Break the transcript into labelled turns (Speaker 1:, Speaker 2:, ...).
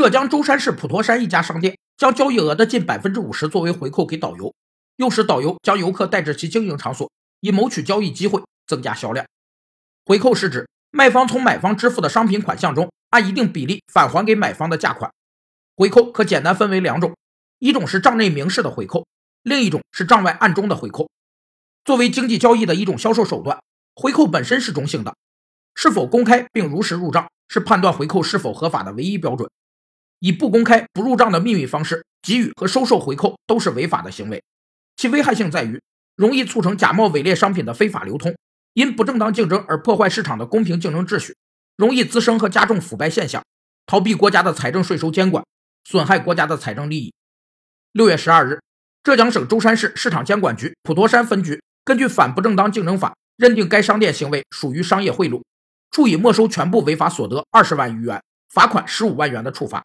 Speaker 1: 浙江舟山市普陀山一家商店将交易额的近百分之五十作为回扣给导游，诱使导游将游客带至其经营场所，以谋取交易机会，增加销量。回扣是指卖方从买方支付的商品款项中按一定比例返还给买方的价款。回扣可简单分为两种，一种是账内明示的回扣，另一种是账外暗中的回扣。作为经济交易的一种销售手段，回扣本身是中性的，是否公开并如实入账，是判断回扣是否合法的唯一标准。以不公开、不入账的秘密方式给予和收受回扣都是违法的行为，其危害性在于容易促成假冒伪劣商品的非法流通。因不正当竞争而破坏市场的公平竞争秩序，容易滋生和加重腐败现象，逃避国家的财政税收监管，损害国家的财政利益。六月十二日，浙江省舟山市市场监管局普陀山分局根据《反不正当竞争法》认定该商店行为属于商业贿赂，处以没收全部违法所得二十万余元、罚款十五万元的处罚。